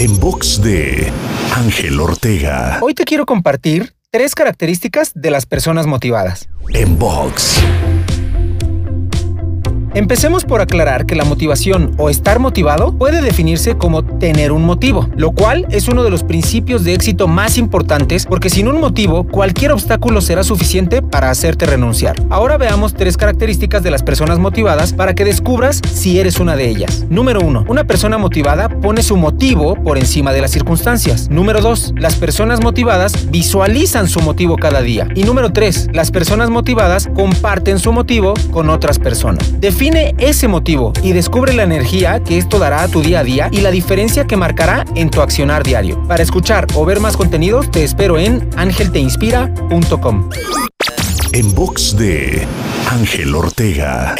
En box de Ángel Ortega. Hoy te quiero compartir tres características de las personas motivadas. En box. Empecemos por aclarar que la motivación o estar motivado puede definirse como tener un motivo, lo cual es uno de los principios de éxito más importantes porque sin un motivo cualquier obstáculo será suficiente para hacerte renunciar. Ahora veamos tres características de las personas motivadas para que descubras si eres una de ellas. Número 1. Una persona motivada pone su motivo por encima de las circunstancias. Número 2. Las personas motivadas visualizan su motivo cada día. Y número 3. Las personas motivadas comparten su motivo con otras personas. Define ese motivo y descubre la energía que esto dará a tu día a día y la diferencia que marcará en tu accionar diario. Para escuchar o ver más contenidos te espero en angelteinspira.com. En box de Ángel Ortega.